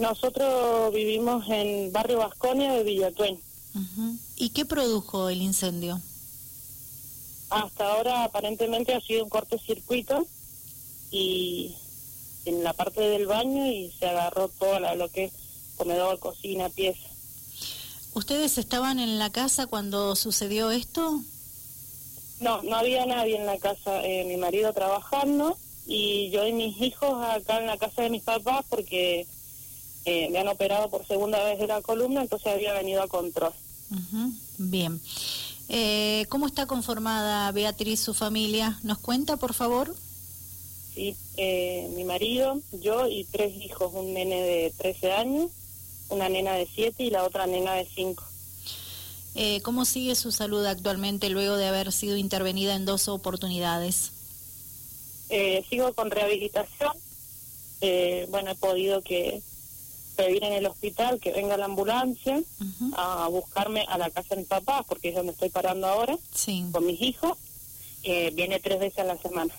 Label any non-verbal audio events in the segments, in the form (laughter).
Nosotros vivimos en barrio Vasconia de Villatuén. Ujú. ¿Y qué produjo el incendio? Hasta ahora aparentemente ha sido un cortocircuito y en la parte del baño y se agarró todo la- lo que es comedor, cocina, pieza. ¿Ustedes estaban en la casa cuando sucedió esto? No, no había nadie en la casa, eh, mi marido trabajando y yo y mis hijos acá en la casa de mis papás porque eh, me han operado por segunda vez de la columna, entonces había venido a control. Bien. Eh, ¿Cómo está conformada Beatriz, su familia? ¿Nos cuenta, por favor? Sí, eh, mi marido, yo y tres hijos, un nene de 13 años, una nena de 7 y la otra nena de 5. Eh, ¿Cómo sigue su salud actualmente luego de haber sido intervenida en dos oportunidades? Eh, sigo con rehabilitación. Eh, bueno, he podido que pedir en el hospital que venga la ambulancia a buscarme a la casa de mis papás, porque es donde estoy parando ahora, Sí. con mis hijos. Eh, viene tres veces a la semana.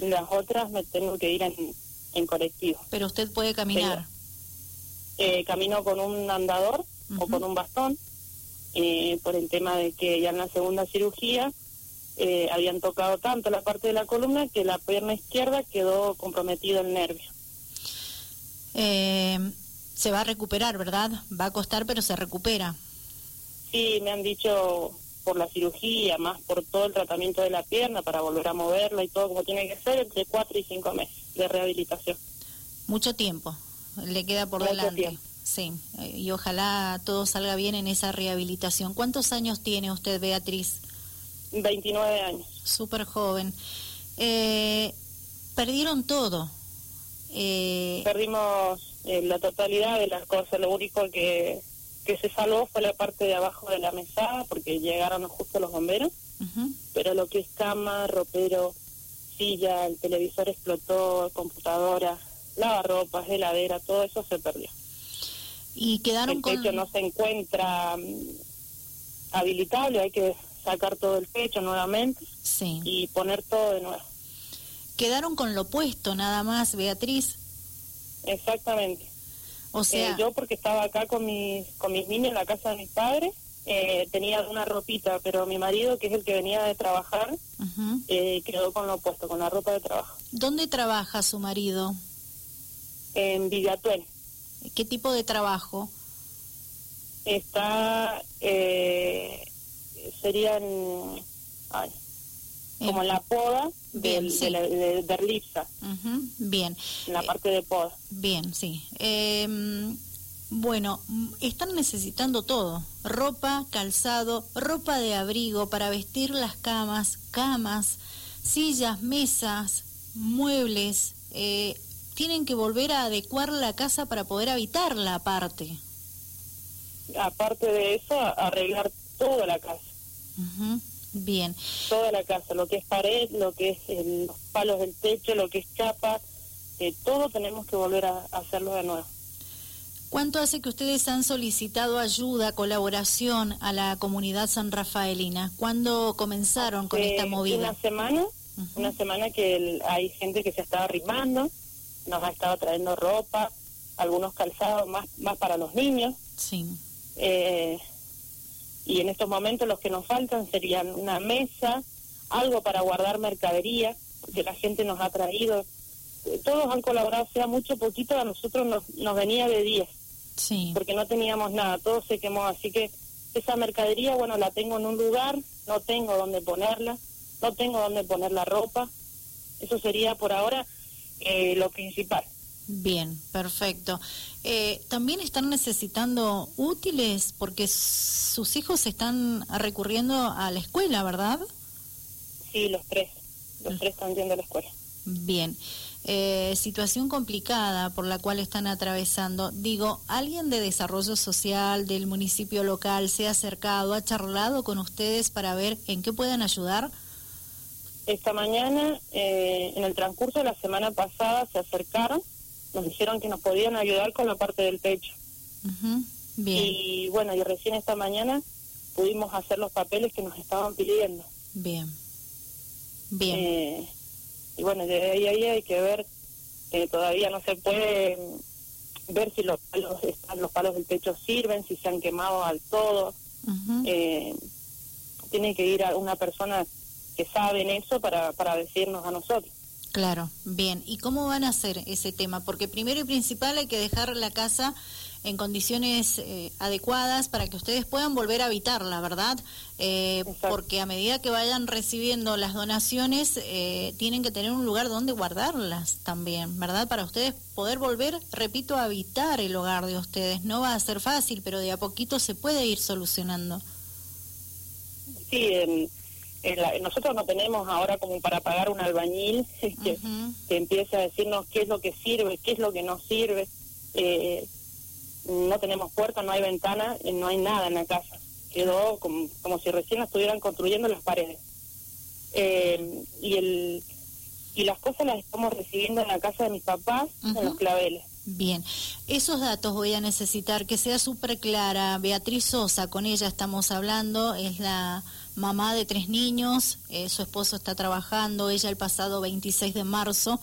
Las otras me tengo que ir en, en colectivo. Pero usted puede caminar. Eh, camino con un andador o con un bastón, eh, por el tema de que ya en la segunda cirugía eh, habían tocado tanto la parte de la columna que la pierna izquierda quedó comprometido el nervio. Eh, se va a recuperar, ¿verdad? Va a costar, pero se recupera. Sí, me han dicho por la cirugía, más por todo el tratamiento de la pierna para volver a moverla y todo como tiene que ser, entre cuatro y cinco meses de rehabilitación. Mucho tiempo le queda por Mucho delante. tiempo. Sí, y ojalá todo salga bien en esa rehabilitación. ¿Cuántos años tiene usted, Beatriz? 29 años. Súper joven. Eh, perdieron todo. Eh, Perdimos eh, la totalidad de las cosas, lo único que, que se salvó fue la parte de abajo de la mesada porque llegaron justo los bomberos, pero lo que es cama, ropero, silla, el televisor explotó, computadora, lavarropas, heladera, todo eso se perdió. Y quedaron el con... techo no se encuentra mm, habilitable, hay que sacar todo el techo nuevamente Sí. y poner todo de nuevo. Quedaron con lo puesto nada más, Beatriz. Exactamente. O sea, Eh, yo porque estaba acá con mis, con mis niños en la casa de mis padres, eh, tenía una ropita, pero mi marido, que es el que venía de trabajar, eh, quedó con lo puesto, con la ropa de trabajo. ¿dónde trabaja su marido? En Villatuel ¿Qué tipo de trabajo? está, eh, serían, ay, como en la poda Bien, del, sí. de, la, de, de Erlipsa, Ujú, Bien. en la parte de poda. Bien, sí. Eh, bueno, mm, están necesitando todo. Ropa, calzado, ropa de abrigo para vestir las camas, camas, sillas, mesas, muebles. Eh, tienen que volver a adecuar la casa para poder habitarla aparte. Aparte de eso, arreglar toda la casa. Ujú, Bien. toda la casa, lo que es pared, lo que es los palos del techo, lo que es chapa, eh, todo tenemos que volver a, a hacerlo de nuevo. ¿Cuánto hace que ustedes han solicitado ayuda, colaboración a la comunidad san rafaelina? ¿Cuándo comenzaron con Eh, esta movida? Una semana, una semana que el- hay gente que se estaba arrimando, nos ha estado trayendo ropa, algunos calzados más, más para los niños, Sí. eh, y en estos momentos los que nos faltan serían una mesa, algo para guardar mercadería, porque la gente nos ha traído, eh, todos han colaborado, sea mucho o poquito, a nosotros nos, nos venía de 10. Sí. porque no teníamos nada, todo se quemó, así que esa mercadería, bueno, la tengo en un lugar, no tengo dónde ponerla, no tengo dónde poner la ropa, eso sería por ahora eh, lo principal. Bien, perfecto. Eh, También están necesitando útiles porque sus hijos están recurriendo a la escuela, ¿verdad? Sí, los tres, los tres están yendo a la escuela. Bien. Eh, situación complicada por la cual están atravesando. Digo, ¿alguien de desarrollo social del municipio local se ha acercado, ha charlado con ustedes para ver en qué pueden ayudar? Esta mañana, eh, en el transcurso de la semana pasada, se acercaron, nos dijeron que nos podían ayudar con la parte del techo. Bien, Y bueno, y recién esta mañana pudimos hacer los papeles que nos estaban pidiendo. bien. Bien. Eh, y bueno, de ahí, ahí hay que ver, que todavía no se puede ver si los palos, los palos del techo sirven, si se han quemado al todo. eh, tiene que ir a una persona que sabe en eso para, para decirnos a nosotros. Claro, bien. ¿Y cómo van a hacer ese tema? Porque primero y principal hay que dejar la casa en condiciones eh, adecuadas para que ustedes puedan volver a habitarla, ¿verdad? Eh, porque a medida que vayan recibiendo las donaciones, eh, tienen que tener un lugar donde guardarlas también, ¿verdad? Para ustedes poder volver, repito, a habitar el hogar de ustedes. No va a ser fácil, pero de a poquito se puede ir solucionando. Sí, nosotros no tenemos ahora como para pagar un albañil (laughs) que, que empiece a decirnos qué es lo que sirve, qué es lo que no sirve. Eh, no tenemos puerta, no hay ventana, eh, no hay nada en la casa. Quedó como, como si recién estuvieran construyendo las paredes. Eh, y el y las cosas las estamos recibiendo en la casa de mis papás, en los claveles. Bien, esos datos voy a necesitar que sea súper clara. Beatriz Sosa, con ella estamos hablando, es la mamá de tres niños, eh, su esposo está trabajando, ella el pasado 26 de marzo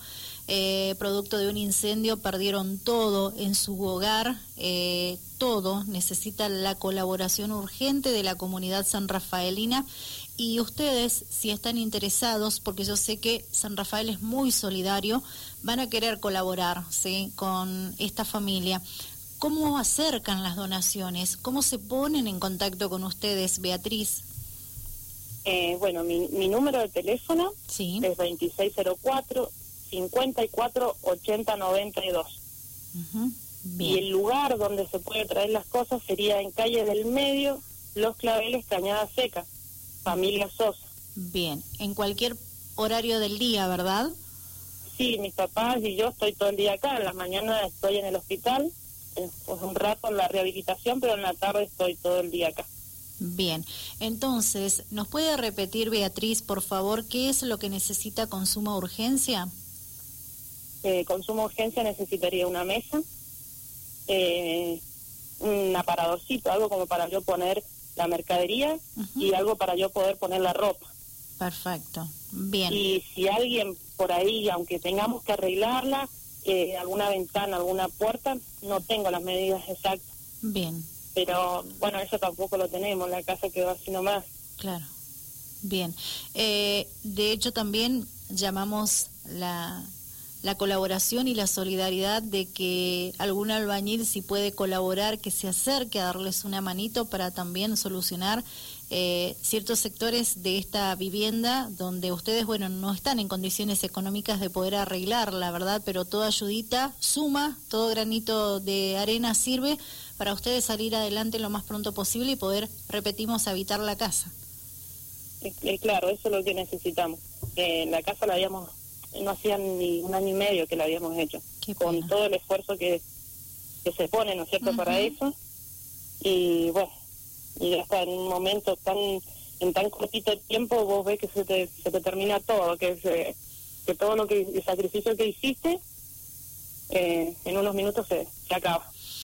eh, producto de un incendio, perdieron todo en su hogar, eh, todo, necesita la colaboración urgente de la comunidad san rafaelina y ustedes, si están interesados, porque yo sé que San Rafael es muy solidario, van a querer colaborar con esta familia. ¿Cómo acercan las donaciones? ¿Cómo se ponen en contacto con ustedes, Beatriz? Eh, bueno, mi, mi, número de teléfono sí. es 2604 54 80 92. Y el lugar donde se puede traer las cosas sería en calle del medio, Los Claveles, Cañada Seca, familia Sosa. Bien, en cualquier horario del día, ¿verdad? Sí, mis papás y yo estoy todo el día acá. En la mañana estoy en el hospital, pues un rato en la rehabilitación, pero en la tarde estoy todo el día acá. Bien, entonces, ¿nos puede repetir, Beatriz, por favor, qué es lo que necesita Consuma Urgencia? eh, consumo urgencia necesitaría una mesa, eh, un aparadorcito, algo como para yo poner la mercadería y algo para yo poder poner la ropa. Perfecto, bien. Y si alguien por ahí, aunque tengamos que arreglarla, eh, alguna ventana, alguna puerta, no tengo las medidas exactas. Bien. Pero bueno, eso tampoco lo tenemos, la casa quedó así nomás. Claro. Bien. Eh, de hecho, también llamamos la, la colaboración y la solidaridad de que algún albañil si puede colaborar, que se acerque a darles una manito para también solucionar eh, ciertos sectores de esta vivienda donde ustedes, bueno, no están en condiciones económicas de poder arreglar, la verdad, pero toda ayudita suma, todo granito de arena sirve para ustedes salir adelante lo más pronto posible y poder, repetimos, habitar la casa. Claro, eso es lo que necesitamos. la casa la habíamos no hacían ni un año y medio que lo habíamos hecho, con todo el esfuerzo que, que se pone, ¿no es cierto?, para eso. Y bueno, y hasta en un momento tan en tan cortito tiempo vos ves que se te, se te termina todo, que, se, que todo lo que el sacrificio que hiciste eh, en unos minutos se, se acaba.